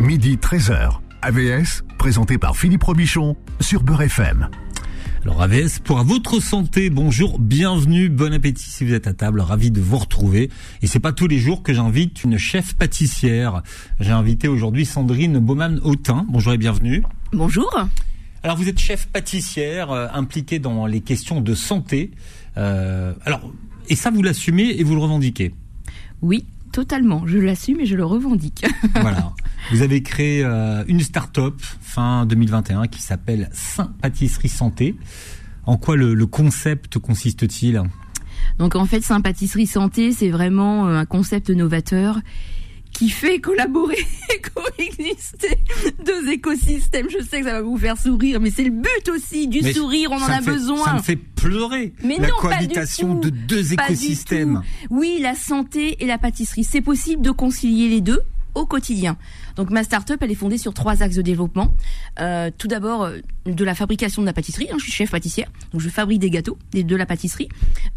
midi 13h. AVS, présenté par Philippe Robichon sur Beurre FM. Alors AVS, pour votre santé, bonjour, bienvenue, bon appétit si vous êtes à table, ravi de vous retrouver. Et c'est pas tous les jours que j'invite une chef pâtissière. J'ai invité aujourd'hui Sandrine Baumann-Autin. Bonjour et bienvenue. Bonjour. Alors vous êtes chef pâtissière, euh, impliquée dans les questions de santé. Euh, alors, et ça vous l'assumez et vous le revendiquez? Oui, totalement. Je l'assume et je le revendique. voilà. Vous avez créé euh, une start-up fin 2021 qui s'appelle Saint Pâtisserie Santé. En quoi le, le concept consiste-t-il? Donc en fait, Saint Pâtisserie Santé, c'est vraiment euh, un concept novateur qui fait collaborer et coexister deux écosystèmes. Je sais que ça va vous faire sourire, mais c'est le but aussi du Mais sourire. On en a fait- besoin. Ça me fait pleurer Mais la non, cohabitation de deux écosystèmes. Oui, la santé et la pâtisserie. C'est possible de concilier les deux au quotidien. Donc ma start-up, elle est fondée sur trois axes de développement. Euh, tout d'abord, euh, de la fabrication de la pâtisserie. hein, je suis chef pâtissière, donc je fabrique des gâteaux, de la pâtisserie,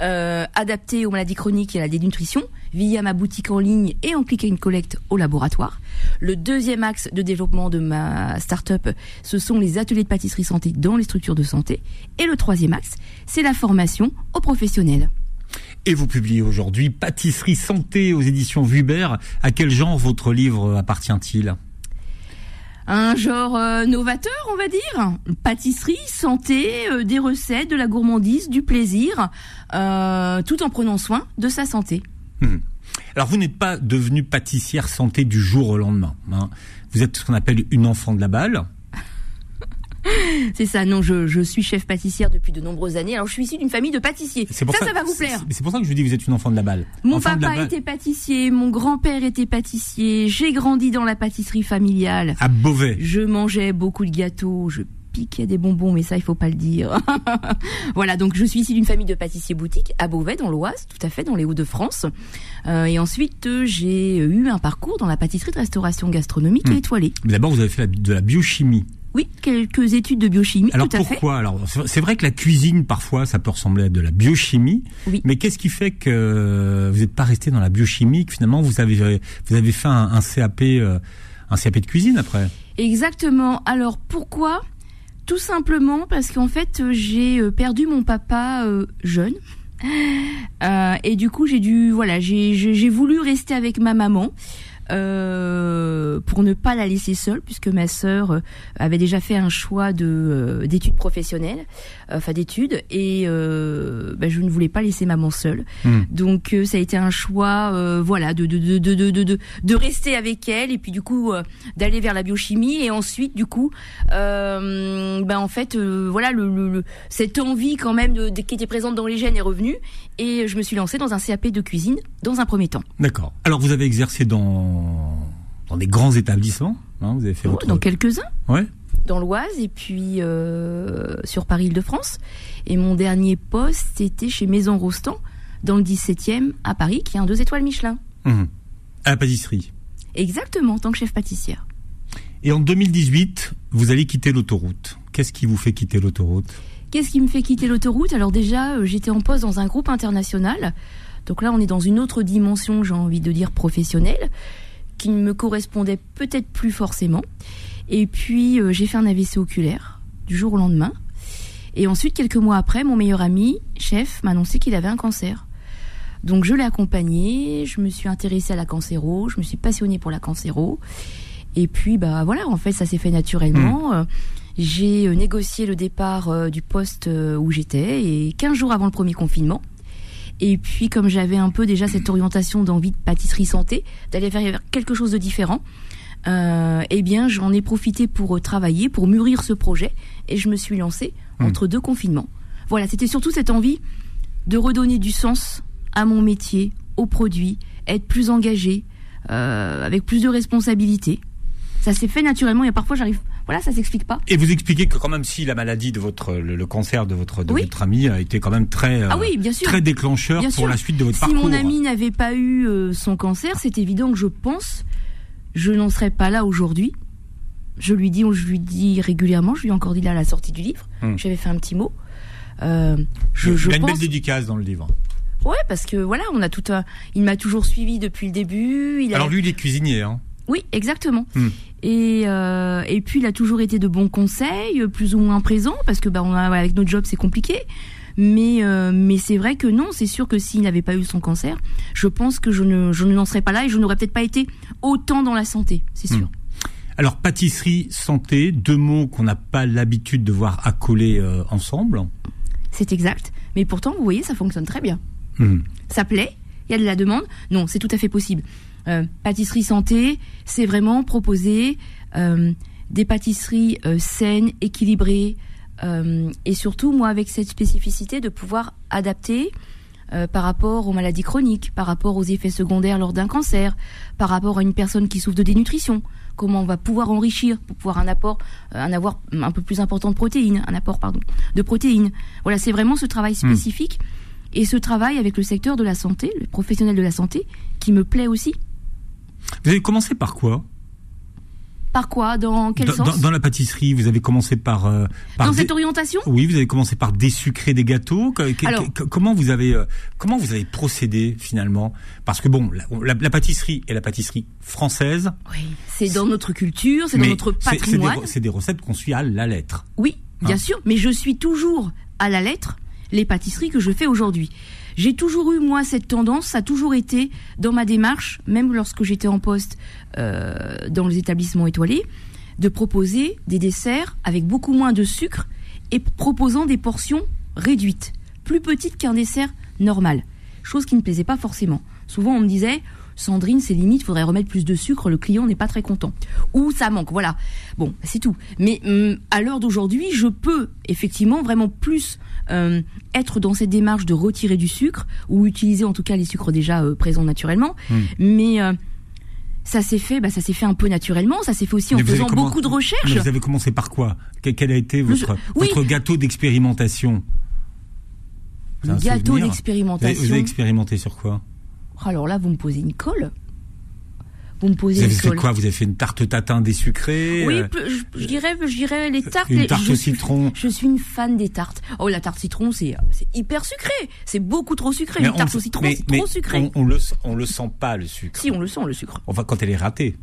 euh, adaptés aux maladies chroniques et à la dénutrition, via ma boutique en ligne et en click and collect au laboratoire. Le deuxième axe de développement de ma start-up, ce sont les ateliers de pâtisserie santé dans les structures de santé. Et le troisième axe, c'est la formation aux professionnels. Et vous publiez aujourd'hui Pâtisserie Santé aux éditions Vuber. À quel genre votre livre appartient-il? Un genre euh, novateur, on va dire. Pâtisserie, santé, euh, des recettes, de la gourmandise, du plaisir, euh, tout en prenant soin de sa santé. Alors vous n'êtes pas devenue pâtissière santé du jour au lendemain. hein. Vous êtes ce qu'on appelle une enfant de la balle. C'est ça, non, je, je suis chef pâtissière depuis de nombreuses années. Alors je suis issue d'une famille de pâtissiers. Ça, C'est pour ça, ça va vous plaire. C'est pour ça que je vous dis que vous êtes une enfant de la balle. Mon Enfant papa balle était pâtissier, mon grand-père était pâtissier, j'ai grandi dans la pâtisserie familiale. à Beauvais. Je mangeais beaucoup de gâteaux, je piquais des bonbons, mais ça, il faut pas le dire. voilà, donc je suis issue d'une famille de pâtissiers boutiques à Beauvais, dans l'Oise, tout à fait, dans les Hauts-de-France. Euh, et ensuite, euh, j'ai eu un parcours dans la pâtisserie de restauration gastronomique Hmm. et étoilée. Mais D'abord, vous avez fait de la biochimie. Oui, quelques études de biochimie, Alors tout à fait. pourquoi? Alors c'est vrai que la cuisine parfois ça peut ressembler à de la biochimie, Oui. mais qu'est-ce qui fait que vous n'êtes pas resté dans la biochimie que finalement vous avez vous avez fait un, un CAP euh, un CAP de cuisine après? Exactement. Alors pourquoi? Tout simplement parce qu'en fait euh, j'ai euh, perdu mon papa euh, jeune. Euh, et du coup j'ai dû voilà j'ai j'ai j'ai voulu rester avec ma maman euh, pour ne pas la laisser seule puisque ma sœur euh, avait déjà fait un choix de euh, d'études professionnelles enfin d'études et bah, je ne voulais pas laisser maman seule Hmm. donc ça a été un choix voilà de de, de de de de rester avec elle et puis du coup d'aller vers la biochimie et ensuite du coup ben en fait voilà le, le- le- cette envie quand même de- qui était présente dans les gènes est revenue et je me suis lancée dans un CAP de cuisine dans un premier temps D'accord. Alors vous avez exercé dans dans des grands établissements, hein, vous avez fait votre dans quelques-uns ouais. dans l'Oise et puis euh, sur Paris-Île-de-France et mon dernier poste était chez Maison Rostand dans le 17e à Paris qui a un deux étoiles Michelin Mhm. à la pâtisserie. exactement en tant que chef pâtissière Et en 2018, vous allez quitter l'autoroute. Qu'est-ce qui vous fait quitter l'autoroute? Qu'est-ce qui me fait quitter l'autoroute? Alors déjà, euh, j'étais en poste dans un groupe international. Donc là, on est dans une autre dimension, j'ai envie de dire professionnelle, qui ne me correspondait peut-être plus forcément. Et puis, euh, j'ai fait un AVC oculaire du jour au lendemain. Et ensuite, quelques mois après, mon meilleur ami, chef, m'a annoncé qu'il avait un cancer. Donc je l'ai accompagné, je me suis intéressée à la cancéro, je me suis passionnée pour la cancéro. Et puis bah voilà, en fait ça s'est fait naturellement. Euh, J'ai euh, négocié le départ euh, du poste où j'étais et 15 jours avant le premier confinement. Et puis comme j'avais un peu déjà cette orientation d'envie de pâtisserie santé, d'aller vers quelque chose de différent, euh, eh bien j'en ai profité pour euh, travailler, pour mûrir ce projet et je me suis lancée Hmm. entre deux confinements. Voilà, c'était surtout cette envie de redonner du sens à mon métier, aux produits, être plus engagé, euh, avec plus de responsabilités. Ça s'est fait naturellement et parfois j'arrive. Voilà, ça s'explique pas. Et vous expliquez que quand même si la maladie de votre le, le cancer de votre de Oui. votre ami a été quand même très euh, Ah oui, bien sûr. très déclencheur Bien pour sûr. la suite de votre Si parcours. mon ami n'avait pas eu euh, son cancer, c'est évident que je pense, je n'en serais pas là aujourd'hui. Je lui dis, je lui dis régulièrement, je lui ai encore dit là à la sortie du livre, Hmm. j'avais fait un petit mot. Euh, je, Il y a une belle dédicace dans le livre. ouais, parce que voilà, on a tout un, il m'a toujours suivi depuis le début. Il a Alors lui, il est cuisinier. Hein. Oui, exactement. Hmm. Et, euh, et puis il a toujours été de bons conseils, plus ou moins présent, parce que bah, on a, avec notre job c'est compliqué. Mais, euh, mais c'est vrai que non, c'est sûr que s'il n'avait pas eu son cancer, je pense que je ne, je n'en serais pas là et je n'aurais peut-être pas été autant dans la santé, c'est sûr. Hmm. Alors pâtisserie, santé, deux mots qu'on n'a pas l'habitude de voir accolés euh, ensemble. C'est exact. Mais pourtant, vous voyez, ça fonctionne très bien. Hmm. Ça plaît, il y a de la demande. Non, c'est tout à fait possible. Euh, pâtisserie santé, c'est vraiment proposer euh, des pâtisseries euh, saines, équilibrées, euh, et surtout, moi, avec cette spécificité de pouvoir adapter euh, par rapport aux maladies chroniques, par rapport aux effets secondaires lors d'un cancer, par rapport à une personne qui souffre de dénutrition. Comment on va pouvoir enrichir pour pouvoir un apport, euh, un avoir un peu plus important de protéines, un apport pardon, de protéines. Voilà, c'est vraiment ce travail spécifique et ce travail avec le secteur de la santé, le professionnel de la santé, qui me plaît aussi. Vous avez commencé par quoi? Par quoi? Dans quel dans, sens? dans- dans la pâtisserie, vous avez commencé par, euh, par Dans des- cette orientation? Oui, vous avez commencé par désucrer des gâteaux. Alors- comment vous avez euh, comment vous avez procédé finalement? Parce que bon, la, la- la pâtisserie est la pâtisserie française, Oui, c'est dans notre culture, c'est dans notre c'est- c'est des, patrimoine. c'est des recettes qu'on suit à la lettre. Oui, bien Hein? sûr, mais je suis toujours à la lettre les pâtisseries que je fais aujourd'hui. J'ai toujours eu, moi, cette tendance, ça a toujours été dans ma démarche, même lorsque j'étais en poste euh, dans les établissements étoilés, de proposer des desserts avec beaucoup moins de sucre et proposant des portions réduites, plus petites qu'un dessert normal. Chose qui ne plaisait pas forcément. Souvent, on me disait, Sandrine, c'est limite, il faudrait remettre plus de sucre, le client n'est pas très content. Ou ça manque, voilà. Bon, c'est tout. Mais hum, à l'heure d'aujourd'hui, je peux effectivement vraiment plus euh, être dans cette démarche de retirer du sucre, ou utiliser en tout cas les sucres déjà euh, présents naturellement. Hmm. Mais euh, ça s'est fait, bah, ça s'est fait un peu naturellement. Ça s'est fait aussi en Mais faisant beaucoup de recherches. Mais vous avez commencé par quoi? Quel, a été votre, oui. votre gâteau d'expérimentation? Le gâteau vous d'expérimentation. vous avez expérimenté sur quoi? Alors là, vous me posez une colle. Vous me posez Vous avez une fait colle. quoi Vous avez fait une tarte tatin désucrée Oui, euh, je, je dirais, je dirais les tartes. Une tarte je citron. Je suis une fan des tartes. Oh, la tarte citron, c'est hyper sucré. C'est beaucoup trop sucré. mais Une tarte au citron, c'est trop sucré. On, on le on le sent pas le sucre. Si, on le sent le sucre. Enfin, quand elle est ratée.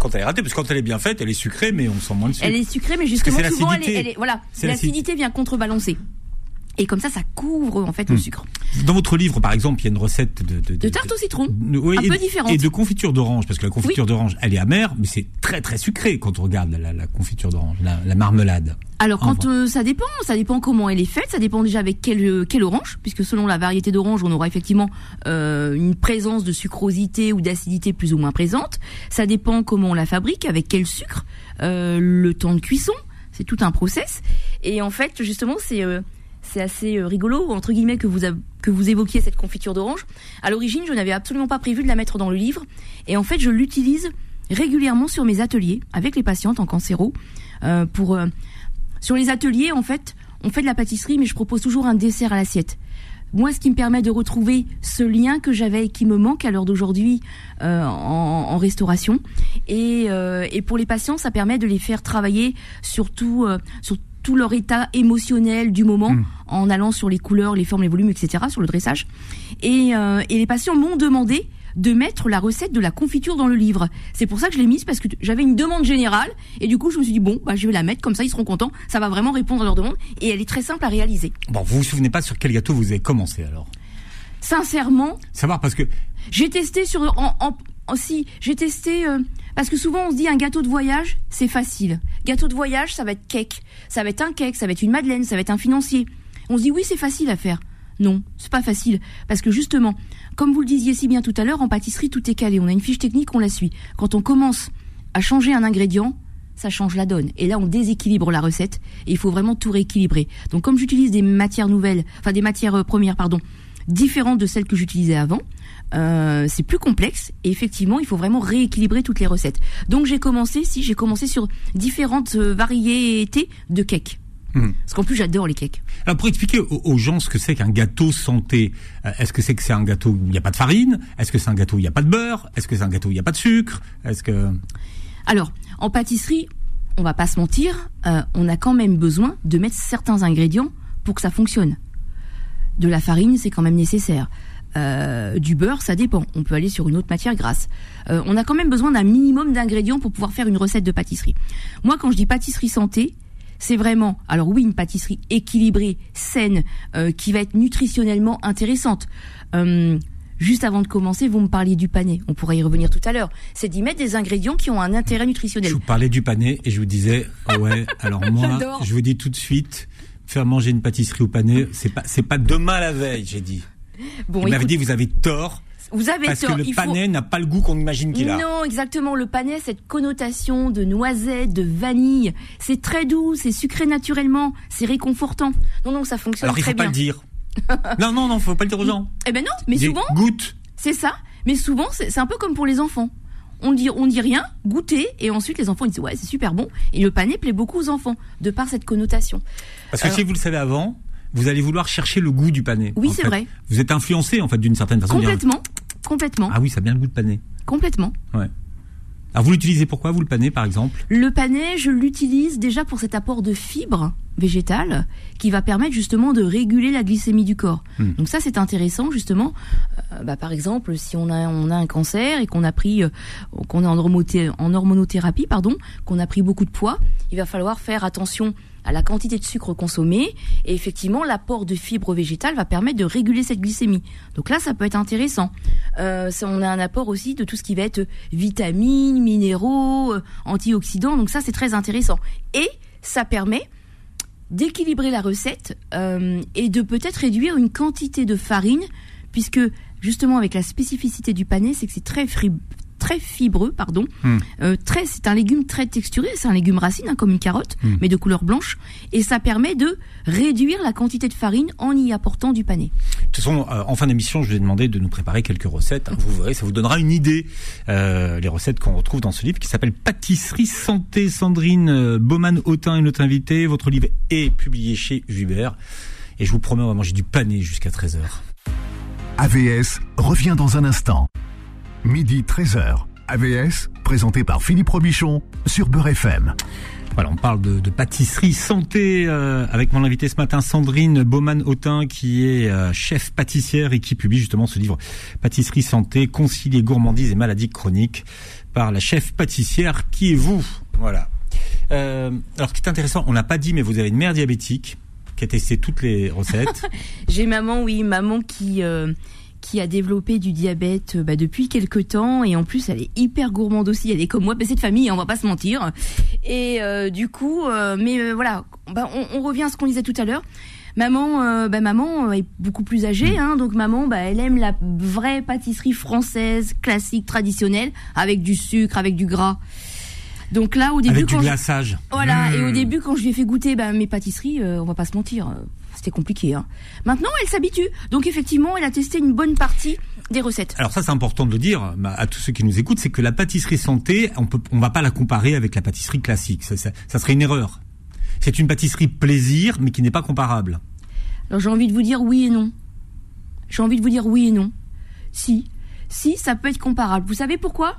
quand elle est ratée, parce que quand elle est bien faite, elle est sucrée, mais on sent moins le sucre. Elle est sucrée, mais justement, souvent, elle est, l'acidité. elle est- voilà, l'acidité vient contrebalancer. Et comme ça, ça couvre en fait le Hmm. sucre. Dans votre livre, par exemple, il y a une recette de de, De tarte au citron, Oui, un et, peu différente. et de confiture d'orange, parce que la confiture Oui. d'orange, elle est amère, mais c'est très très sucré quand on regarde la, la confiture d'orange, la, la marmelade. Alors quand euh, ça dépend, ça dépend comment elle est faite, ça dépend déjà avec quelle euh, quelle orange, puisque selon la variété d'orange, on aura effectivement euh, une présence de sucrosité ou d'acidité plus ou moins présente. Ça dépend comment on la fabrique, avec quel sucre, euh, le temps de cuisson, c'est tout un process. Et en fait, justement, c'est c'est assez euh, rigolo entre guillemets que vous que vous évoquiez cette confiture d'orange. À l'origine, je n'avais absolument pas prévu de la mettre dans le livre, et en fait, je l'utilise régulièrement sur mes ateliers avec les patientes en cancéro euh, pour euh, sur les ateliers, en fait, on fait de la pâtisserie, mais je propose toujours un dessert à l'assiette. Moi, ce qui me permet de retrouver ce lien que j'avais et qui me manque à l'heure d'aujourd'hui euh, en, en restauration. Et, et pour les patients, ça permet de les faire travailler surtout sur tout leur état émotionnel du moment, Mm. en allant sur les couleurs, les formes, les volumes, etc., sur le dressage. Et, euh, et les patients m'ont demandé de mettre la recette de la confiture dans le livre. C'est pour ça que je l'ai mise parce que j'avais une demande générale et du coup je me suis dit bon bah je vais la mettre comme ça ils seront contents, ça va vraiment répondre à leur demande et elle est très simple à réaliser. Bon, vous vous souvenez pas sur quel gâteau vous avez commencé alors? Sincèrement, Savoir parce que j'ai testé sur en, en- en- si j'ai testé euh, parce que souvent on se dit un gâteau de voyage c'est facile. Gâteau de voyage ça va être cake, ça va être un cake, ça va être une madeleine, ça va être un financier. On se dit oui c'est facile à faire. Non, c'est pas facile parce que justement, comme vous le disiez si bien tout à l'heure, en pâtisserie tout est calé. On a une fiche technique, on la suit. Quand on commence à changer un ingrédient, ça change la donne. Et là, on déséquilibre la recette et il faut vraiment tout rééquilibrer. Donc, comme j'utilise des matières nouvelles, enfin des matières euh, premières, pardon, différentes de celles que j'utilisais avant, euh, c'est plus complexe et effectivement, il faut vraiment rééquilibrer toutes les recettes. Donc, j'ai commencé, si j'ai commencé sur différentes euh, variétés de cakes. Hmm. Parce qu'en plus, j'adore les cakes. Alors pour expliquer aux, gens ce que c'est qu'un gâteau santé, euh, est-ce que c'est que c'est un gâteau où il n'y a pas de farine? Est-ce que c'est un gâteau où il n'y a pas de beurre? Est-ce que c'est un gâteau où il n'y a pas de sucre? Est-ce que Alors, en pâtisserie, on va pas se mentir, euh, on a quand même besoin de mettre certains ingrédients pour que ça fonctionne. De la farine, c'est quand même nécessaire. Euh, du beurre, ça dépend. On peut aller sur une autre matière grasse. Euh, on a quand même besoin d'un minimum d'ingrédients pour pouvoir faire une recette de pâtisserie. Moi, quand je dis pâtisserie santé, c'est vraiment, alors oui, une pâtisserie équilibrée, saine, euh, qui va être nutritionnellement intéressante. Euh, juste avant de commencer, vous me parliez du pané. On pourrait y revenir tout à l'heure. C'est d'y mettre des ingrédients qui ont un intérêt nutritionnel. Je vous parlais du pané et je vous disais, ah ouais, alors moi, je vous dis tout de suite, faire manger une pâtisserie au pané, c'est pas, c'est pas demain la veille, j'ai dit. Bon, Il m'avait écoute, dit, vous avez tort, vous avez parce tort. que le il faut- pané n'a pas le goût qu'on imagine qu'il a. Non, exactement. Le panais, cette connotation de noisette, de vanille, c'est très doux, c'est sucré naturellement, c'est réconfortant. Non, non, ça fonctionne Alors il très faut pas bien. le dire. non, non, non, faut pas le dire aux gens. Eh ben non, mais souvent, Goûte. c'est ça. Mais souvent, c'est c'est un peu comme pour les enfants. On dit, on dit rien, goûter, et ensuite les enfants ils disent ouais c'est super bon. Et le panais plaît beaucoup aux enfants de par cette connotation. Parce que Alors- si vous le savez avant, vous allez vouloir chercher le goût du pané. Oui, c'est vrai. Vous êtes influencé en fait d'une certaine façon. Complètement, complètement, Ah oui, ça a bien le goût de pané. complètement. Ouais. Alors vous l'utilisez pourquoi vous le pané par exemple? Le panais, je l'utilise déjà pour cet apport de fibres végétales qui va permettre justement de réguler la glycémie du corps. Hmm. Donc ça c'est intéressant justement. Euh, bah, par exemple, si on a on a un cancer et qu'on a pris euh, qu'on est en, en hormonothérapie pardon, qu'on a pris beaucoup de poids, il va falloir faire attention à la quantité de sucre consommé et effectivement l'apport de fibres végétales va permettre de réguler cette glycémie. Donc là ça peut être intéressant. Euh, on a un apport aussi de tout ce qui va être vitamines, minéraux, euh, antioxydants. Donc ça, c'est très intéressant. Et ça permet d'équilibrer la recette euh, et de peut-être réduire une quantité de farine, puisque justement avec la spécificité du panais, c'est que c'est très très fibreux, pardon. Hmm. Euh, très, c'est un légume très texturé, c'est un légume racine hein, comme une carotte, Hmm. mais de couleur blanche, et ça permet de réduire la quantité de farine en y apportant du panais. De toute façon, euh, en fin d'émission, je vais demander de nous préparer quelques recettes. Vous verrez, ça vous donnera une idée. Euh, les recettes qu'on retrouve dans ce livre qui s'appelle Pâtisserie Santé. Sandrine euh, Baumann-Autin est notre invitée. Votre livre est publié chez Hubert. Et je vous promets, on va manger du pané jusqu'à 13h. AVS revient dans un instant. Midi 13h. AVS, présenté par Philippe Robichon sur Beurre FM. Voilà, on parle de, de pâtisserie santé euh, avec mon invité ce matin, Sandrine Baumann-Autin, qui est euh, chef pâtissière et qui publie justement ce livre Pâtisserie santé, concilier gourmandise et maladies chroniques par la chef pâtissière qui est vous. Voilà. Euh, alors, ce qui est intéressant, on n'a pas dit, mais vous avez une mère diabétique qui a testé toutes les recettes. J'ai maman, oui, maman qui euh, qui a développé du diabète euh, bah, depuis quelques temps et en plus elle est hyper gourmande aussi. Elle est comme moi, bah, c'est de famille, hein, on va pas se mentir. Et euh, du coup, euh, mais euh, voilà, bah, on, on revient à ce qu'on disait tout à l'heure. Maman, euh, bah, maman est beaucoup plus âgée, hein, donc maman, bah, elle aime la vraie pâtisserie française, classique, traditionnelle, avec du sucre, avec du gras. Donc là, au début, avec du quand je- voilà, et au Mmh. début, quand je lui ai fait goûter bah, mes pâtisseries, euh, on va pas se mentir, euh, c'était compliqué. Hein. Maintenant, elle s'habitue. Donc effectivement, elle a testé une bonne partie des recettes. Alors ça, c'est important de le dire bah, à tous ceux qui nous écoutent, c'est que la pâtisserie santé, on peut, on va pas la comparer avec la pâtisserie classique. Ça, ça- ça serait une erreur. C'est une pâtisserie plaisir, mais qui n'est pas comparable. Alors j'ai envie de vous dire oui et non. J'ai envie de vous dire oui et non. Si, si, ça peut être comparable. Vous savez pourquoi?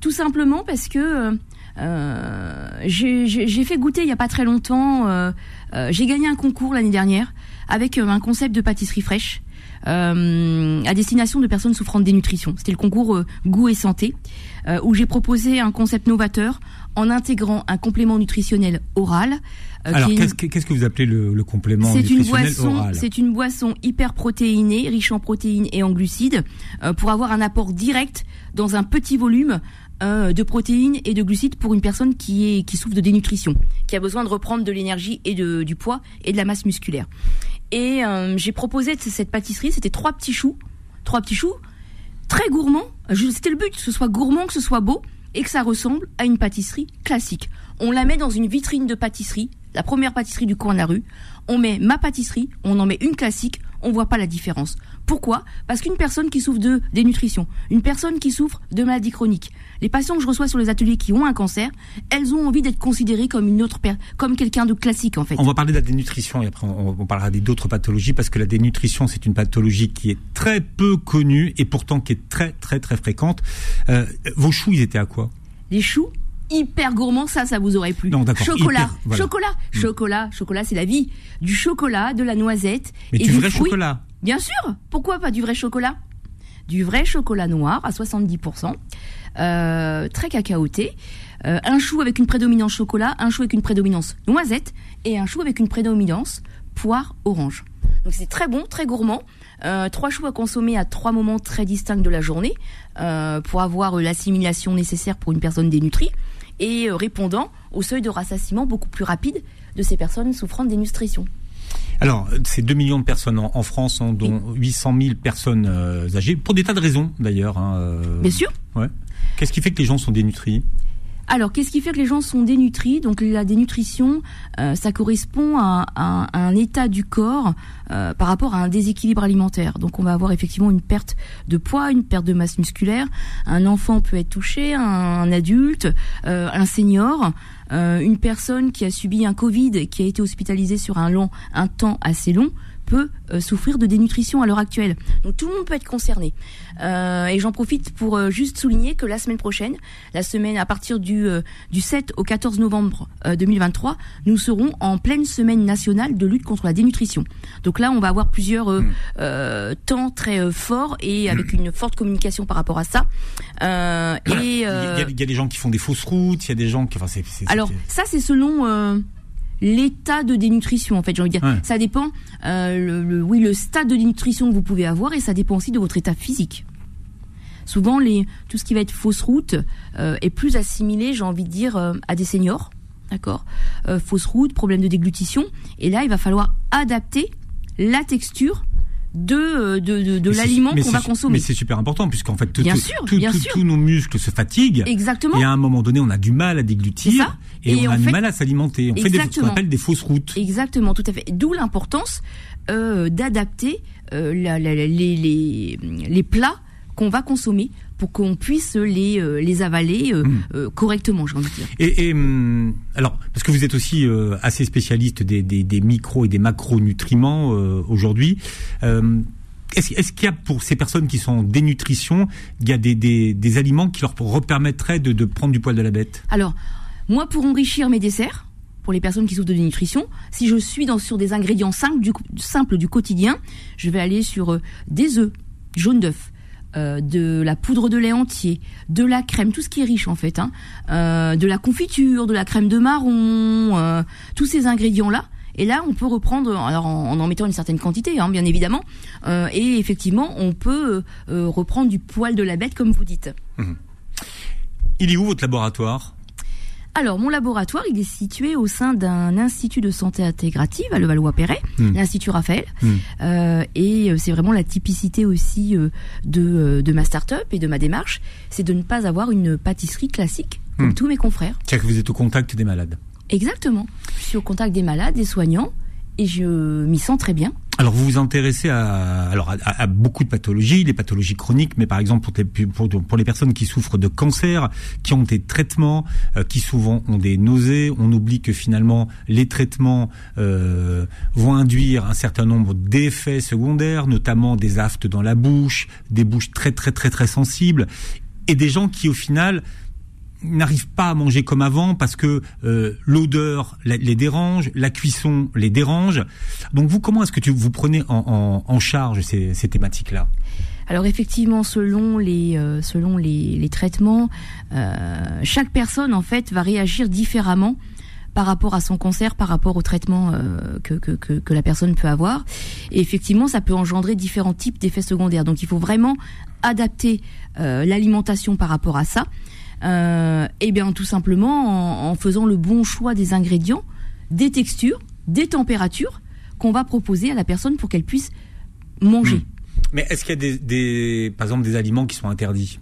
Tout simplement parce que euh, euh, j'ai fait goûter il y a pas très longtemps. euh, euh, j'ai gagné un concours l'année dernière avec euh, un concept de pâtisserie fraîche. Euh, à destination de personnes souffrant de dénutrition. C'était le concours euh, goût et santé, euh, où j'ai proposé un concept novateur en intégrant un complément nutritionnel oral. euh, Alors une- qu'est-ce que, vous appelez le, le complément une nutritionnel boisson, oral c'est une boisson hyper protéinée, riche en protéines et en glucides, pour avoir un apport direct dans un petit volume de protéines et de glucides pour une personne qui est qui souffre de dénutrition, qui a besoin de reprendre de l'énergie et de, du poids et de la masse musculaire. Et euh, j'ai proposé cette pâtisserie, c'était trois petits choux, trois petits choux, très gourmands. C'était le but, que ce soit gourmand, que ce soit beau et que ça ressemble à une pâtisserie classique. On la met dans une vitrine de pâtisserie, la première pâtisserie du coin de la rue. On met ma pâtisserie, on en met une classique, on voit pas la différence. Pourquoi? Parce qu'une personne qui souffre de dénutrition, une personne qui souffre de maladies chroniques, les patients que je reçois sur les ateliers qui ont un cancer, elles ont envie d'être considérées comme une autre comme quelqu'un de classique en fait. On va parler de la dénutrition et après on, on parlera des d'autres pathologies parce que la dénutrition c'est une pathologie qui est très peu connue et pourtant qui est très très très fréquente. Euh, vos choux ils étaient à quoi? Les choux hyper gourmands, ça, ça vous aurait plu. Non, d'accord, Chocolat, hyper, voilà. chocolat, Mm. chocolat, chocolat, c'est la vie. Du chocolat, de la noisette Mais et du du vrai fruit. chocolat. Bien sûr, pourquoi pas du vrai chocolat? Du vrai chocolat noir à 70%, euh, très cacaoté, euh, un chou avec une prédominance chocolat, un chou avec une prédominance noisette et un chou avec une prédominance poire orange. Donc c'est très bon, très gourmand. Euh, trois choux à consommer à trois moments très distincts de la journée pour avoir l'assimilation nécessaire pour une personne dénutrie et répondant au seuil de rassasiement beaucoup plus rapide de ces personnes souffrant de dénutrition. Alors, c'est 2 millions de personnes en, France, hein, dont 800 000 personnes âgées, pour des tas de raisons d'ailleurs. Hein, Bien sûr. Ouais. Qu'est-ce qui fait que les gens sont dénutris? Alors, qu'est-ce qui fait que les gens sont dénutris? Donc, la dénutrition, euh, ça correspond à, un état du corps euh, par rapport à un déséquilibre alimentaire. Donc, on va avoir effectivement une perte de poids, une perte de masse musculaire. Un enfant peut être touché, un, adulte, euh, un senior. Une personne qui a subi un Covid, qui a été hospitalisée sur un long, un temps assez long, peut euh, souffrir de dénutrition à l'heure actuelle. Donc tout le monde peut être concerné. Euh, et j'en profite pour euh, juste souligner que la semaine prochaine, la semaine à partir du, du 7 au 14 novembre 2023, nous serons en pleine semaine nationale de lutte contre la dénutrition. Donc là, on va avoir plusieurs hmm. temps très forts et avec une forte communication par rapport à ça. et il y, a, il y, a, des gens qui font des fausses routes, il y a des gens qui... Enfin, Alors ça, c'est selon l'état de dénutrition en fait j'ai envie de dire. Ça dépend euh, le, oui le stade de dénutrition que vous pouvez avoir et ça dépend aussi de votre état physique. Souvent les tout ce qui va être fausse route euh, est plus assimilé j'ai envie de dire euh, à des seniors d'accord? Fausse route problème de déglutition. Et là il va falloir adapter la texture de, euh, de, de, l'aliment qu'on va consommer. Mais c'est super important puisqu'en fait, bien sûr, bien sûr. tous nos muscles se fatiguent. Exactement. Et à un moment donné, on a du mal à déglutir et, on a du mal à s'alimenter. On fait des, ce qu'on appelle des fausses routes. Exactement, tout à fait. D'où l'importance euh, d'adapter euh, les, les, les plats qu'on va consommer pour qu'on puisse les, euh, les avaler euh, hmm. euh, correctement, j'ai envie de dire. Et, hum, alors, parce que vous êtes aussi assez spécialiste des, des, des micros et des macronutriments aujourd'hui. Est-ce qu'il y a pour ces personnes qui sont en dénutrition, il y a des, des, des aliments qui leur permettraient de, de prendre du poil de la bête? Alors, moi, pour enrichir mes desserts, pour les personnes qui souffrent de dénutrition, si je suis dans, sur des ingrédients simples du, simples du quotidien, je vais aller sur des œufs, jaune d'œuf, euh, de la poudre de lait entier, de la crème, tout ce qui est riche en fait, hein, euh, de la confiture, de la crème de marron, euh, tous ces ingrédients là. Et là, on peut reprendre, alors en en, mettant une certaine quantité, hein, bien évidemment, et effectivement, on peut reprendre du poil de la bête, comme vous dites. Mmh. Il est où votre laboratoire? Alors, mon laboratoire, il est situé au sein d'un institut de santé intégrative à Levallois-Perret, hmm. l'Institut Raphaël. Hmm. Euh, et euh, c'est vraiment la typicité aussi euh, de, de ma start-up et de ma démarche, c'est de ne pas avoir une pâtisserie classique, comme hmm. tous mes confrères. C'est-à-dire que vous êtes au contact des malades Exactement. Je suis au contact des malades, des soignants, et je m'y sens très bien. Alors vous vous intéressez à, alors à, beaucoup de pathologies, les pathologies chroniques, mais par exemple pour les, pour, pour les personnes qui souffrent de cancer, qui ont des traitements, euh, qui souvent ont des nausées, on oublie que finalement les traitements euh, vont induire un certain nombre d'effets secondaires, notamment des aftes dans la bouche, des bouches très très très très sensibles, et des gens qui au final n'arrivent pas à manger comme avant parce que euh, l'odeur les dérange, la cuisson les dérange. Donc vous, comment est-ce que tu, vous prenez en, en, charge ces, ces thématiques-là? Alors effectivement, selon les euh, selon les, les traitements, euh, chaque personne en fait va réagir différemment par rapport à son cancer, par rapport au traitement euh, que, que, que, que, la personne peut avoir. Et effectivement, ça peut engendrer différents types d'effets secondaires. Donc il faut vraiment adapter euh, l'alimentation par rapport à ça. Euh, Eh bien, tout simplement en, faisant le bon choix des ingrédients, des textures, des températures qu'on va proposer à la personne pour qu'elle puisse manger. Hmm. Mais est-ce qu'il y a des, des, par exemple, des aliments qui sont interdits?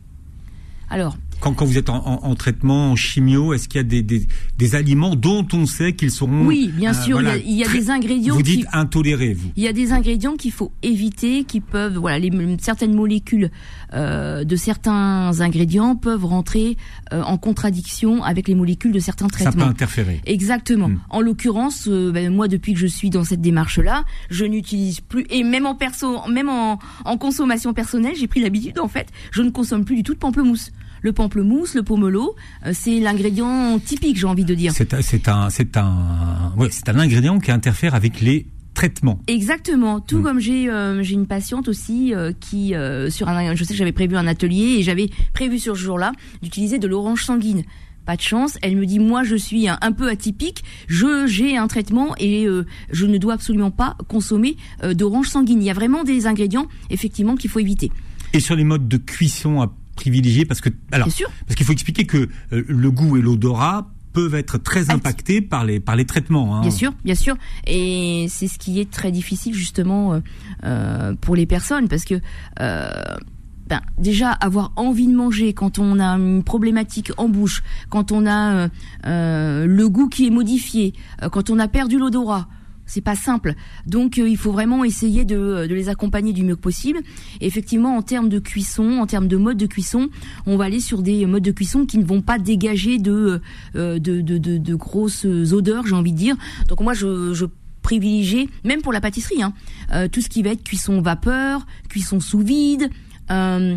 Alors, quand, quand vous êtes en, en, traitement, en chimio, est-ce qu'il y a des, des, des, aliments dont on sait qu'ils seront... Oui, bien euh, sûr, il, y a, des ingrédients... Vous dites intolérés, vous. Il y a des ingrédients qu'il faut éviter, qui peuvent... Voilà, les, certaines molécules euh, de certains ingrédients peuvent rentrer euh, en contradiction avec les molécules de certains traitements. Ça peut interférer. Exactement. Hmm. En l'occurrence, euh, ben, moi, depuis que je suis dans cette démarche-là, je n'utilise plus... Et même en perso, même en, en consommation personnelle, j'ai pris l'habitude, en fait, je ne consomme plus du tout de pamplemousse le pamplemousse, le pomelo, euh, c'est l'ingrédient typique, j'ai envie de dire. C'est un, c'est un, c'est un, ouais, c'est un ingrédient qui interfère avec les traitement. Exactement. Tout Mm. comme j'ai euh, j'ai une patiente aussi euh, qui sur un je sais que j'avais prévu un atelier et j'avais prévu sur ce jour-là d'utiliser de l'orange sanguine. Pas de chance, elle me dit moi je suis un, un peu atypique, je j'ai un traitement et je ne dois absolument pas consommer d'orange sanguine. Il y a vraiment des ingrédients effectivement qu'il faut éviter. Et sur les modes de cuisson à privilégier, parce que alors parce qu'il faut expliquer que euh, le goût et l'odorat peuvent être très impactés par les par les traitements. Hein. Bien sûr, bien sûr. Et c'est ce qui est très difficile justement euh, euh, pour les personnes parce que euh, ben, déjà avoir envie de manger quand on a une problématique en bouche, quand on a le goût qui est modifié, quand on a perdu l'odorat. C'est pas simple, donc euh, il faut vraiment essayer de, de les accompagner du mieux que possible. Effectivement, en termes de cuisson, en termes de mode de cuisson, on va aller sur des modes de cuisson qui ne vont pas dégager de euh, grosses odeurs, j'ai envie de dire. Donc moi, je, je privilégie, même pour la pâtisserie, hein, euh, tout ce qui va être cuisson vapeur, cuisson sous vide, euh,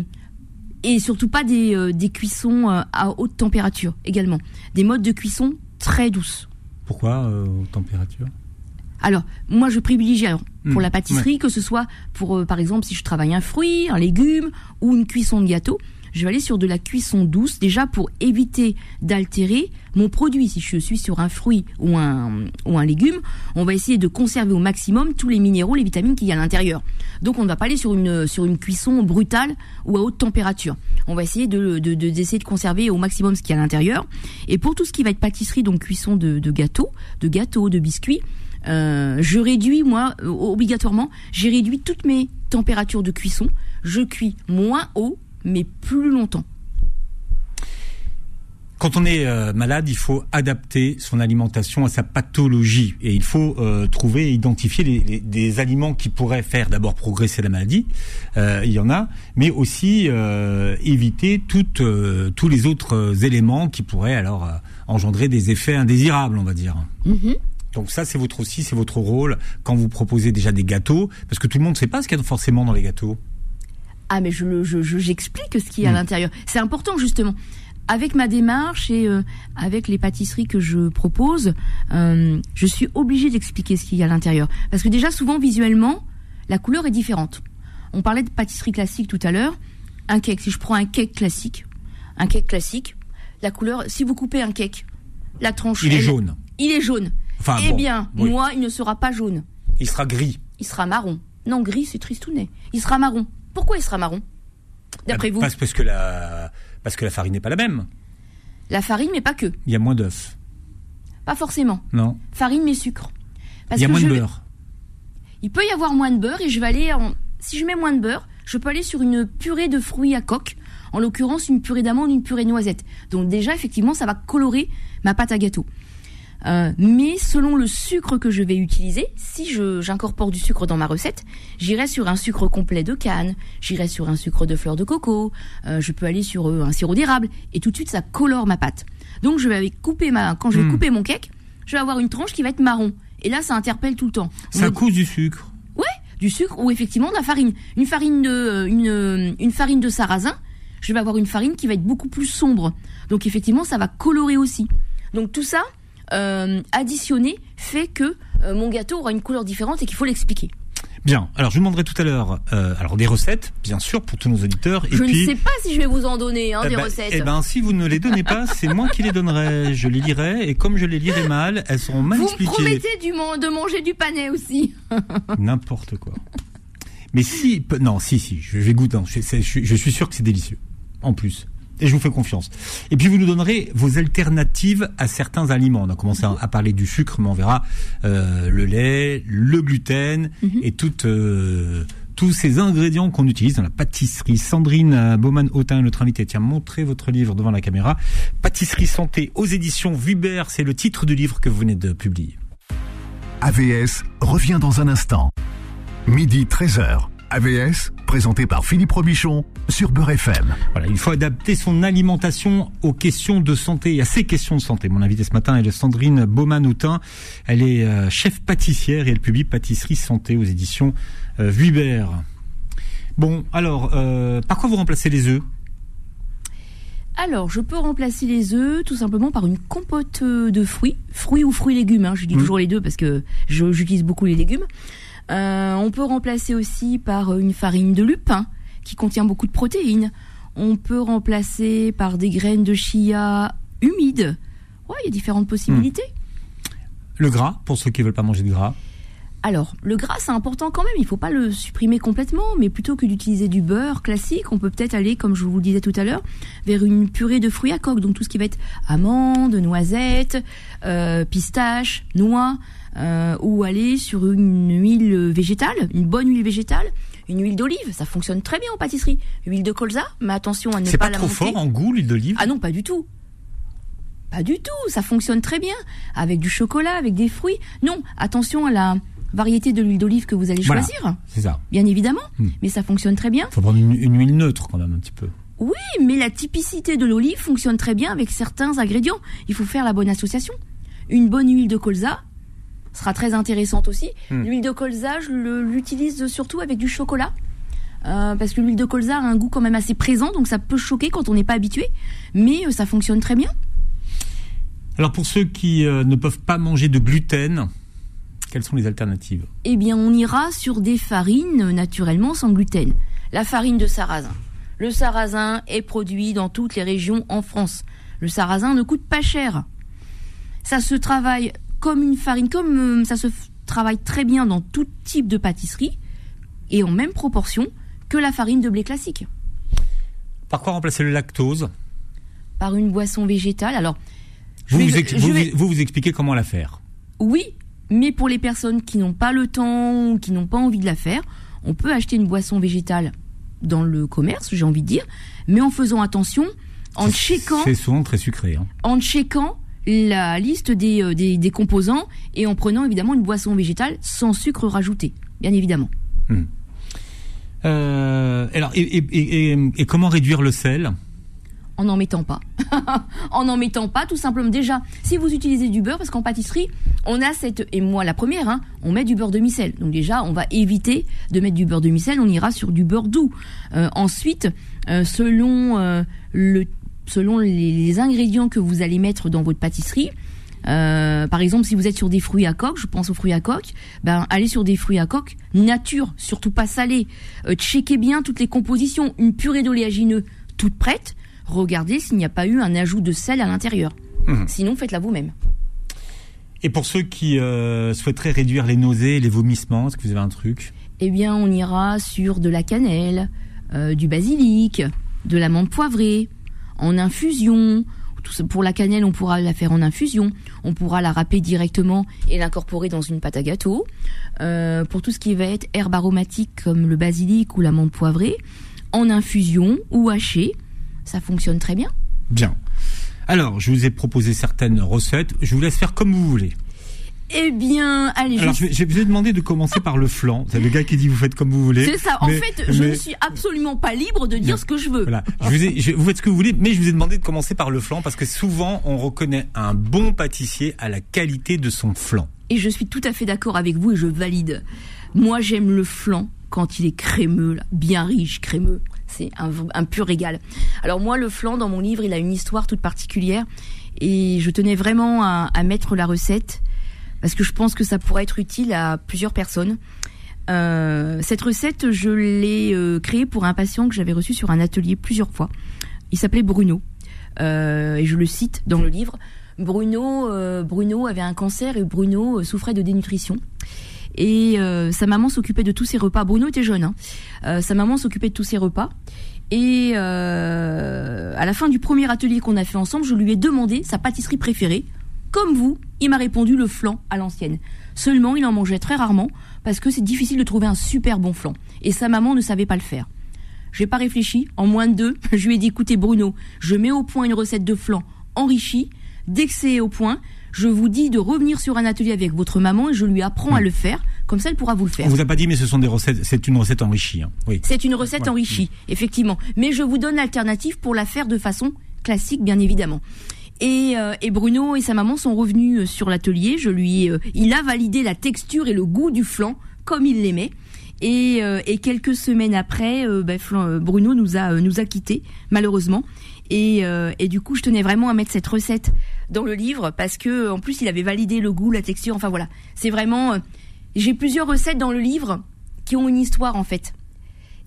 et surtout pas des, euh, des cuissons euh, à haute température également. Des modes de cuisson très douces. Pourquoi euh, aux températures Alors, moi, je privilégie alors, pour Mm, la pâtisserie, que ce soit pour, euh, par exemple, si je travaille un fruit, un légume ou une cuisson de gâteau, je vais aller sur de la cuisson douce, déjà pour éviter d'altérer mon produit. Si je suis sur un fruit ou un, légume, on va essayer de conserver au maximum tous les minéraux, les vitamines qu'il y a à l'intérieur. Donc, on ne va pas aller sur une, cuisson brutale ou à haute température. On va essayer de, de, de- d'essayer de conserver au maximum ce qu'il y a à l'intérieur. Et pour tout ce qui va être pâtisserie, donc cuisson de, de gâteaux, de gâteaux, de biscuits, euh, je réduis moi euh, obligatoirement, j'ai réduit toutes mes températures de cuisson. Je cuis moins haut, mais plus longtemps. Quand on est euh, malade, il faut adapter son alimentation à sa pathologie et il faut euh, trouver et identifier les, les- des aliments qui pourraient faire d'abord progresser la maladie, euh, il y en a, mais aussi éviter toutes, tous les autres éléments qui pourraient alors engendrer des effets indésirables, on va dire. Donc ça, c'est votre aussi, c'est votre rôle quand vous proposez déjà des gâteaux, parce que tout le monde ne sait pas ce qu'il y a forcément dans les gâteaux. Ah mais je le- je- je- j'explique ce qu'il y a à Mm. l'intérieur. C'est important justement. Avec ma démarche et euh, avec les pâtisseries que je propose, euh, je suis obligée d'expliquer ce qu'il y a à l'intérieur. Parce que déjà souvent visuellement, la couleur est différente. On parlait de pâtisserie classique tout à l'heure. Un cake, si je prends un cake classique, un cake classique, la couleur, si vous coupez un cake, la tranche, Il est elle- jaune. Il est jaune. Enfin, eh bon, bien, oui. moi, il ne sera pas jaune. Il sera gris. Il sera marron. Non, gris, c'est tristounet. Il sera marron. Pourquoi il sera marron D'après Ah, vous Parce, parce que la parce que la farine n'est pas la même. La farine, mais pas que. Il y a moins d'œufs. Pas forcément. Non. Farine, mais sucre. Parce il y a que moins je de beurre. Il peut y avoir moins de beurre et je vais aller en... Si je mets moins de beurre, je peux aller sur une purée de fruits à coque. En l'occurrence, une purée d'amande, une purée de noisette. Donc déjà, effectivement, ça va colorer ma pâte à gâteau. Euh, mais selon le sucre que je vais utiliser, si je j'incorpore du sucre dans ma recette, j'irai sur un sucre complet de canne, j'irai sur un sucre de fleur de coco, euh, je peux aller sur euh, un sirop d'érable, et tout de suite ça colore ma pâte. Donc je vais couper ma, quand je vais Hmm. couper mon cake, je vais avoir une tranche qui va être marron. Et là, ça interpelle tout le temps. On à me- cause du sucre. Ouais, du sucre ou effectivement de la farine. Une farine de euh, une une farine de sarrasin, je vais avoir une farine qui va être beaucoup plus sombre. Donc effectivement, ça va colorer aussi. Donc tout ça euh, additionné fait que euh, mon gâteau aura une couleur différente et qu'il faut l'expliquer. Bien. Alors, je vous demanderai tout à l'heure, euh, alors des recettes, bien sûr, pour tous nos auditeurs. Et je puis, ne sais pas si je vais vous en donner hein, eh des ben- recettes. Eh ben, si vous ne les donnez pas, c'est moi qui les donnerai. Je les lirai, et comme je les lirai mal, elles seront mal vous expliquées. promettez du de manger du panais aussi. N'importe quoi. Mais si, non, si, si, je vais goûter. Je, c'est- je- je suis sûr que c'est délicieux. En plus. Et je vous fais confiance. Et puis vous nous donnerez vos alternatives à certains aliments. On a commencé à, à parler du sucre, mais on verra euh, le lait, le gluten et toutes, euh, tous ces ingrédients qu'on utilise dans la pâtisserie. Sandrine euh, Baumann-Autin, notre invitée. Tiens, montrez votre livre devant la caméra. Pâtisserie santé aux éditions Vuber, c'est le titre du livre que vous venez de publier. AVS revient dans un instant. Midi 13h. AVS, présenté par Philippe Robichon sur Beurre FM. Voilà, il faut adapter son alimentation aux questions de santé et à ces questions de santé. Mon invité ce matin est Sandrine Baumann-Autin. Elle est euh, chef pâtissière et elle publie Pâtisserie Santé aux éditions euh, Vuibert. Bon, alors, euh, par quoi vous remplacez les œufs? Alors, je peux remplacer les œufs tout simplement par une compote de fruits, fruits ou fruits légumes. Hein, je dis Mhm. toujours les deux parce que j'utilise beaucoup les légumes. Euh, on peut remplacer aussi par une farine de lupin qui contient beaucoup de protéines. On peut remplacer par des graines de chia humides. Ouais, il y a différentes possibilités. Le gras, pour ceux qui veulent pas manger de gras? Alors, le gras, c'est important quand même. Il faut pas le supprimer complètement, mais plutôt que d'utiliser du beurre classique, on peut peut-être aller, comme je vous le disais tout à l'heure, vers une purée de fruits à coque. Donc tout ce qui va être amandes, noisettes, euh, pistaches, noix, euh, ou aller sur une huile végétale, une bonne huile végétale, une huile d'olive. Ça fonctionne très bien en pâtisserie. Huile de colza, mais attention à ne C'est pas, pas la trop monter. fort en goût, l'huile d'olive? Ah non, pas du tout. Pas du tout, ça fonctionne très bien. Avec du chocolat, avec des fruits. Non, attention à la variété de l'huile d'olive que vous allez Voilà. choisir, C'est ça. bien évidemment. Hmm. Mais ça fonctionne très bien. faut prendre une, une huile neutre quand même un petit peu. Oui, mais la typicité de l'olive fonctionne très bien avec certains ingrédients. Il faut faire la bonne association. Une bonne huile de colza sera très intéressante aussi. Hmm. L'huile de colza, je l'utilise surtout avec du chocolat. Euh, parce que l'huile de colza a un goût quand même assez présent, donc ça peut choquer quand on n'est pas habitué. Mais euh, ça fonctionne très bien. Alors pour ceux qui euh, ne peuvent pas manger de gluten, quelles sont les alternatives eh bien, on ira sur des farines naturellement sans gluten. La farine de sarrasin. Le sarrasin est produit dans toutes les régions en France. Le sarrasin ne coûte pas cher. Ça se travaille comme une farine, comme euh, ça se travaille très bien dans tout type de pâtisserie et en même proportion que la farine de blé classique. Par quoi remplacer le lactose? Par une boisson végétale. Alors, je vous vais- vous, ex- je vous, vais- vous- vous vous expliquez comment la faire. Oui, mais pour les personnes qui n'ont pas le temps ou qui n'ont pas envie de la faire, on peut acheter une boisson végétale dans le commerce, j'ai envie de dire, mais en faisant attention, en checkant, C'est souvent très sucré. hein. en checkant la liste des, euh, des, des composants et en prenant évidemment une boisson végétale sans sucre rajouté, bien évidemment. Euh, alors, et, et- et- et- et comment réduire le sel? En n'en mettant pas. en n'en mettant pas, tout simplement. Déjà, si vous utilisez du beurre, parce qu'en pâtisserie, on a cette, et moi la première, hein, on met du beurre demi-sel. Donc déjà, on va éviter de mettre du beurre demi-sel, on ira sur du beurre doux. Euh, ensuite, euh, selon euh, les, ingrédients que vous allez mettre dans votre pâtisserie, par exemple, si vous êtes sur des fruits à coque, je pense aux fruits à coque, ben allez sur des fruits à coque nature, surtout pas salés. Checkez bien toutes les compositions. Une purée d'oléagineux toute prête. Regardez s'il n'y a pas eu un ajout de sel à l'intérieur. Mhm. Sinon, faites-la vous-même. Et pour ceux qui euh, souhaiteraient réduire les nausées et les vomissements, est-ce que vous avez un truc? Eh bien, on ira sur de la cannelle, euh, du basilic, de la menthe poivrée, en infusion. Tout ça- Pour la cannelle, on pourra la faire en infusion. On pourra la râper directement et l'incorporer dans une pâte à gâteau. Euh, pour tout ce qui va être herbes aromatiques comme le basilic ou la menthe poivrée, en infusion ou haché, ça fonctionne très bien. Bien. Alors, je vous ai proposé certaines recettes. Je vous laisse faire comme vous voulez. Eh bien, allez, Alors, je vous demander de commencer par le flan. C'est le gars qui dit vous faites comme vous voulez. C'est ça. En Mais- fait, je mais- ne suis absolument pas libre de dire Non. ce que je veux. Voilà. Je vous, ai- je- vous faites ce que vous voulez, mais je vous ai demandé de commencer par le flan parce que souvent on reconnaît un bon pâtissier à la qualité de son flan. Et je suis tout à fait d'accord avec vous et je valide. Moi, j'aime le flan quand il est crémeux, là, bien riche, crémeux. C'est un, pur régal. Alors moi, le flan, dans mon livre, il a une histoire toute particulière. Et je tenais vraiment à, mettre la recette parce que je pense que ça pourrait être utile à plusieurs personnes. Euh, cette recette, je l'ai euh, créée pour un patient que j'avais reçu sur un atelier plusieurs fois. Il s'appelait Bruno. Euh, et je le cite dans le livre. Bruno, Bruno avait un cancer et Bruno souffrait de dénutrition. Et euh, sa maman s'occupait de tous ses repas. Bruno était jeune. Hein. Euh, sa maman s'occupait de tous ses repas. Et euh, à la fin du premier atelier qu'on a fait ensemble, je lui ai demandé sa pâtisserie préférée. Comme vous, il m'a répondu le flan à l'ancienne. Seulement, il en mangeait très rarement parce que c'est difficile de trouver un super bon flan. Et sa maman ne savait pas le faire. J'ai pas réfléchi. En moins de deux, je lui ai dit écoutez Bruno, je mets au point une recette de flan enrichie. Dès que c'est au point, je vous dis de revenir sur un atelier avec votre maman et je lui apprends à le faire. Comme ça, elle pourra vous le faire. On vous a pas dit, mais ce sont des recettes. C'est une recette enrichie. hein. Oui. C'est une recette Ouais. enrichie, effectivement. Mais je vous donne l'alternative pour la faire de façon classique, bien évidemment. Et, euh, et Bruno et sa maman sont revenus euh, sur l'atelier. Je lui, euh, il a validé la texture et le goût du flan comme il l'aimait. Et, euh, et quelques semaines après, euh, ben, Flan- euh, Bruno nous a nous a quittés malheureusement. Et, euh, et du coup, je tenais vraiment à mettre cette recette dans le livre parce que en plus, il avait validé le goût, la texture. Enfin voilà, c'est vraiment. euh, J'ai plusieurs recettes dans le livre qui ont une histoire en fait.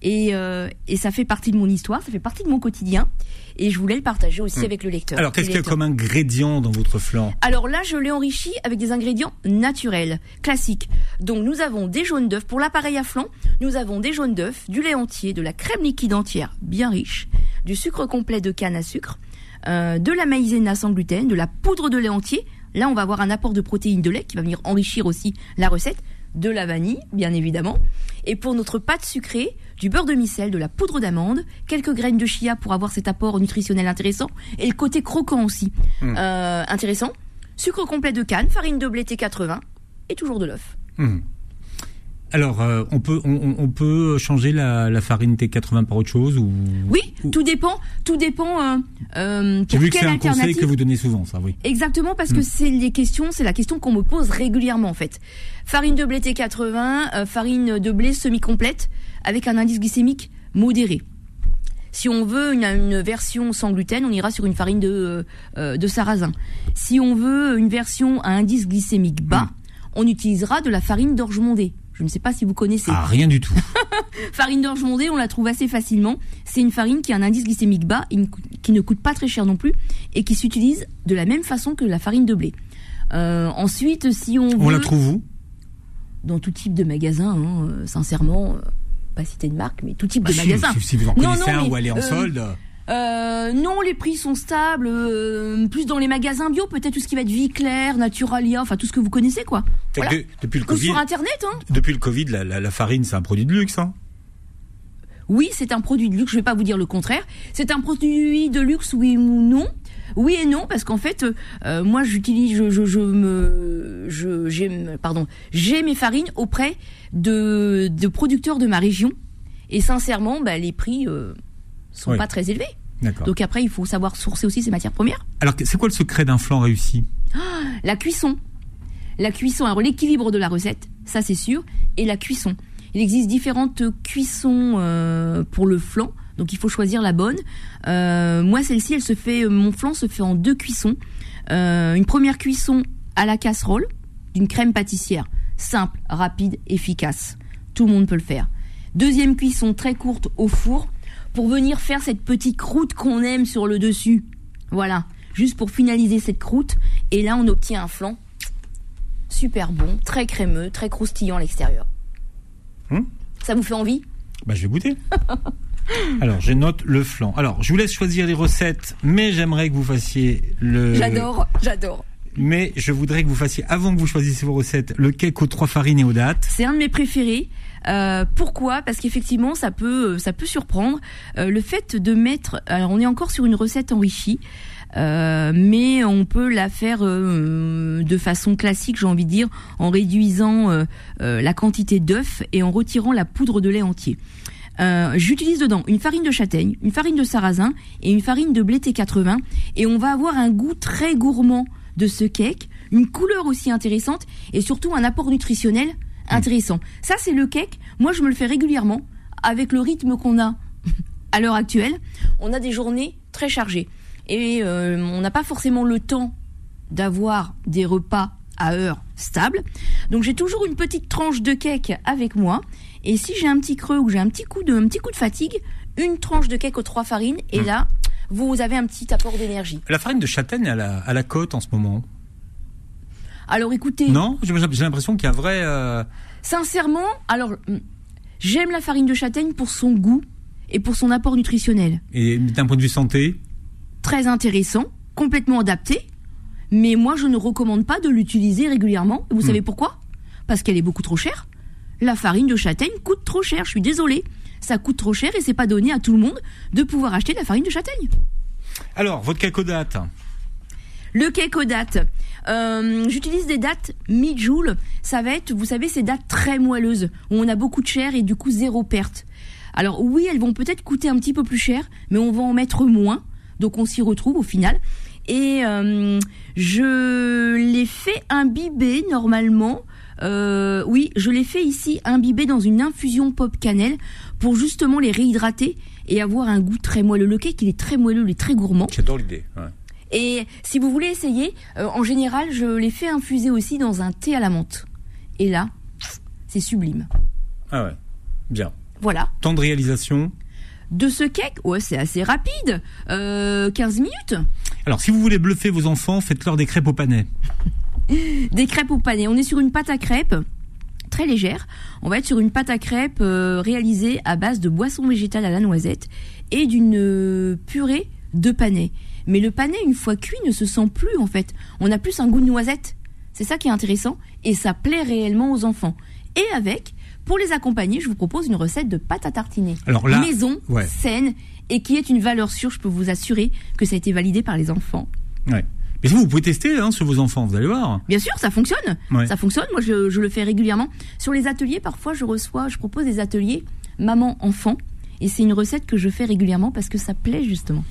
Et, euh, et ça fait partie de mon histoire, ça fait partie de mon quotidien. Et je voulais le partager aussi avec le lecteur. Alors, qu'est-ce qu'il y a comme ingrédient dans votre flan? Alors là, je l'ai enrichi avec des ingrédients naturels, classiques. Donc nous avons des jaunes d'œufs pour l'appareil à flan. Nous avons des jaunes d'œufs, du lait entier, de la crème liquide entière, bien riche, du sucre complet de canne à sucre, euh, de la maïzena sans gluten, de la poudre de lait entier. Là, on va avoir un apport de protéines de lait qui va venir enrichir aussi la recette. De la vanille, bien évidemment. Et pour notre pâte sucrée, du beurre de micelle, de la poudre d'amande, quelques graines de chia pour avoir cet apport nutritionnel intéressant et le côté croquant aussi euh, intéressant. Sucre complet de canne, farine de blé T80 et toujours de l'œuf. Hmm. Alors, euh, on peut on, peut changer la, la farine T80 par autre chose ou? Oui, ou- tout dépend, tout dépend euh, euh, J'ai pour vu que c'est quelle un conseil que vous donnez souvent, ça, oui. Exactement parce Hmm. que c'est les questions, c'est la question qu'on me pose régulièrement en fait. Farine de blé T80, euh, farine de blé semi-complète avec un indice glycémique modéré. Si on veut une, une version sans gluten, on ira sur une farine de, euh, euh, de sarrasin. Si on veut une version à indice glycémique bas, Hmm. on utilisera de la farine d'orge mondée. Je ne sais pas si vous connaissez. Ah, rien du tout. Farine d'orge mondée, on la trouve assez facilement. C'est une farine qui a un indice glycémique bas, qui ne coûte pas très cher non plus, et qui s'utilise de la même façon que la farine de blé. Euh, ensuite, si on On veut, la trouve où? Dans tout type de magasin, hein, euh, sincèrement, euh, pas citer de marque, mais tout type Bah, de si, magasin. si, vous en connaissez non, un elle est en euh, solde. Euh, non, les prix sont stables. euh, plus dans les magasins bio, peut-être tout ce qui va être Vie Claire, Naturalia, enfin tout ce que vous connaissez, quoi. Voilà. De- depuis le Ou Covid, sur Internet, hein. depuis le Covid, la, la- la farine, c'est un produit de luxe. Hein. Oui, c'est un produit de luxe, je vais pas vous dire le contraire. C'est un produit de luxe, oui ou non oui et non parce qu'en fait euh, moi j'utilise je, je, je me je j'ai pardon j'ai mes farines auprès de, de producteurs de ma région et sincèrement bah, les prix euh, sont Oui. pas très élevés. Donc après il faut savoir sourcer aussi ses matières premières Alors, c'est quoi le secret d'un flan réussi? La cuisson. La cuisson, alors l'équilibre de la recette, ça c'est sûr, et la cuisson. Il existe différentes cuissons euh, pour le flan, donc il faut choisir la bonne. Euh, moi, celle-ci, elle se fait, mon flan se fait en deux cuissons. Euh, une première cuisson à la casserole d'une crème pâtissière, simple, rapide, efficace. Tout le monde peut le faire. Deuxième cuisson très courte au four pour venir faire cette petite croûte qu'on aime sur le dessus. Voilà, juste pour finaliser cette croûte. Et là, on obtient un flan super bon, très crémeux, très croustillant à l'extérieur. Hum Ça vous fait envie? Bah, je vais goûter. Alors, je note le flan. Alors, je vous laisse choisir les recettes, mais j'aimerais que vous fassiez le. J'adore, j'adore. Mais je voudrais que vous fassiez, avant que vous choisissiez vos recettes, le cake aux trois farines et aux dattes. C'est un de mes préférés. Euh, pourquoi? Parce qu'effectivement, ça peut, ça peut surprendre. Euh, le fait de mettre, alors on est encore sur une recette enrichie, euh, mais on peut la faire euh, de façon classique, j'ai envie de dire, en réduisant euh, euh, la quantité d'œufs et en retirant la poudre de lait entier. Euh, J'utilise dedans une farine de châtaigne, une farine de sarrasin et une farine de blé T80 et on va avoir un goût très gourmand de ce cake, une couleur aussi intéressante et surtout un apport nutritionnel intéressant. Ça c'est le cake, moi je me le fais régulièrement avec le rythme qu'on a à l'heure actuelle. On a des journées très chargées et euh, on n'a pas forcément le temps d'avoir des repas à heure stable. Donc j'ai toujours une petite tranche de cake avec moi. Et si j'ai un petit creux ou j'ai un petit coup de, un petit coup de fatigue, une tranche de cake aux trois farines. Et là, vous avez un petit apport d'énergie. La farine de châtaigne à la, à la côte en ce moment? Alors écoutez, Non J'ai l'impression qu'il y a un vrai. euh, sincèrement, alors hum, j'aime la farine de châtaigne pour son goût et pour son apport nutritionnel. Et d'un point de vue santé, Très intéressant, complètement adapté. Mais moi, je ne recommande pas de l'utiliser régulièrement. Et vous savez pourquoi? Parce qu'elle est beaucoup trop chère. La farine de châtaigne coûte trop cher. Je suis désolée. Ça coûte trop cher et c'est pas donné à tout le monde de pouvoir acheter de la farine de châtaigne. Alors, votre dattes. Le cake aux dates. Euh, J'utilise des dates mi-joule. Ça va être, vous savez, ces dates très moelleuses où on a beaucoup de chair et du coup zéro perte. Alors oui, elles vont peut-être coûter un petit peu plus cher, mais on va en mettre moins. Donc on s'y retrouve au final. Et euh, je les fais imbiber normalement Euh, oui, je l'ai fait ici imbibé dans une infusion pop cannelle pour justement les réhydrater et avoir un goût très moelleux. Le cake, il est très moelleux, il est très gourmand. J'adore l'idée. Ouais. Et si vous voulez essayer, euh, en général, je l'ai fait infuser aussi dans un thé à la menthe. Et là, c'est sublime. Ah ouais, bien. Voilà. Temps de réalisation De ce cake, ouais, c'est assez rapide. Euh, 15 minutes. Alors, si vous voulez bluffer vos enfants, faites-leur des crêpes au panais. Des crêpes au panais. On est sur une pâte à crêpes très légère. On va être sur une pâte à crêpes euh, réalisée à base de boissons végétales à la noisette et d'une euh, purée de panais. Mais le panais, une fois cuit, ne se sent plus en fait. On a plus un goût de noisette. C'est ça qui est intéressant et ça plaît réellement aux enfants. Et avec, pour les accompagner, je vous propose une recette de pâte à tartiner. Alors là, maison, ouais. saine et qui est une valeur sûre. Je peux vous assurer que ça a été validé par les enfants. Ouais. Mais vous, vous pouvez tester hein, sur vos enfants, vous allez voir. Bien sûr, ça fonctionne. Ouais. Ça fonctionne. Moi, je, je le fais régulièrement. Sur les ateliers, parfois, je reçois, je propose des ateliers maman-enfant. Et c'est une recette que je fais régulièrement parce que ça plaît justement.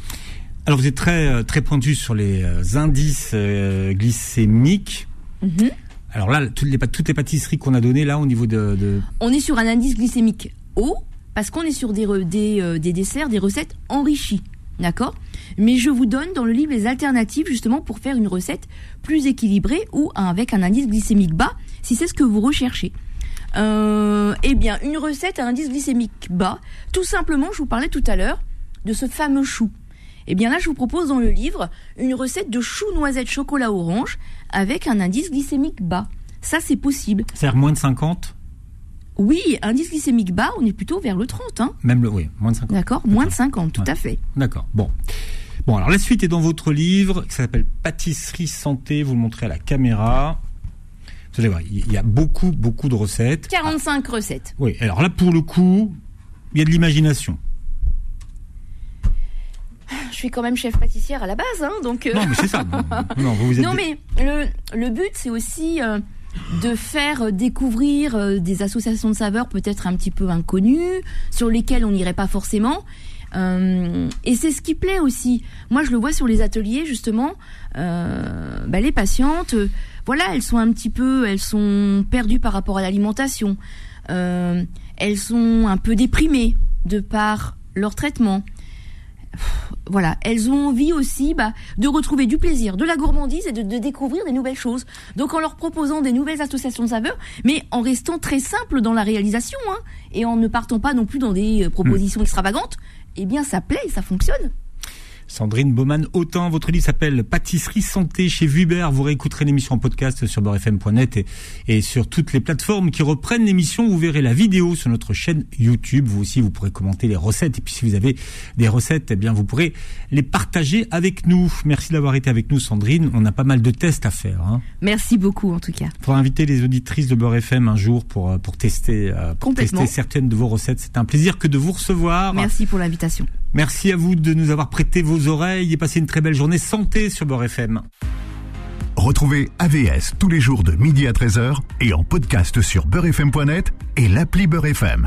Alors vous êtes très euh, très pointu sur les euh, indices euh, glycémiques. Mhm. Alors là, toutes les, toutes les pâtisseries qu'on a données là au niveau de, de... On est sur un indice glycémique haut parce qu'on est sur des, re- des, euh, des desserts, des recettes enrichies. D'accord? Mais je vous donne dans le livre les alternatives justement pour faire une recette plus équilibrée ou avec un indice glycémique bas si c'est ce que vous recherchez. Euh, eh bien, une recette à indice glycémique bas, tout simplement, je vous parlais tout à l'heure de ce fameux chou. Eh bien là, je vous propose dans le livre une recette de chou noisette chocolat orange avec un indice glycémique bas. Ça, c'est possible. C'est-à-dire moins de 50 Oui, indice glycémique bas, on est plutôt vers le 30, hein. Même le, oui, moins de 50. D'accord Moins de 50, tout Ouais. à fait. D'accord. Bon. Bon, alors la suite est dans votre livre qui s'appelle Pâtisserie santé. Vous le montrez à la caméra. Vous allez voir, il y a beaucoup, beaucoup de recettes. 45 recettes. Oui, alors là, pour le coup, il y a de l'imagination. Je suis quand même chef pâtissière à la base, hein, donc... euh, Non, mais c'est ça. Non, non, vous vous êtes Non, mais le, le but, c'est aussi euh, de faire découvrir euh, des associations de saveurs peut-être un petit peu inconnues, sur lesquelles on n'irait pas forcément. Et c'est ce qui plaît aussi. Moi, je le vois sur les ateliers, justement. bah, les patientes, voilà, elles sont un petit peu, elles sont perdues par rapport à l'alimentation. Elles sont un peu déprimées de par leur traitement voilà, elles ont envie aussi bah, de retrouver du plaisir, de la gourmandise et de, de découvrir des nouvelles choses. Donc en leur proposant des nouvelles associations de saveurs, mais en restant très simple dans la réalisation, hein, et en ne partant pas non plus dans des euh, propositions extravagantes, eh bien ça plaît ça fonctionne. Sandrine Baumann Autant, votre livre s'appelle Pâtisserie Santé chez Vuber. Vous réécouterez l'émission en podcast sur beurrefm.net et, et sur toutes les plateformes qui reprennent l'émission. Vous verrez la vidéo sur notre chaîne YouTube. Vous aussi, vous pourrez commenter les recettes. Et puis, si vous avez des recettes, eh bien, vous pourrez les partager avec nous. Merci d'avoir été avec nous, Sandrine. On a pas mal de tests à faire. Hein. Merci beaucoup en tout cas. Faudra inviter les auditrices de Beurre FM un jour pour, euh, pour tester, euh, pour tester certaines de vos recettes. C'est un plaisir que de vous recevoir. Merci pour l'invitation. Merci à vous de nous avoir prêté vos oreilles et passé une très belle journée santé sur Beurre FM. Retrouvez AVS tous les jours de midi à 13h et en podcast sur beurrefm.net et l'appli Beurre FM.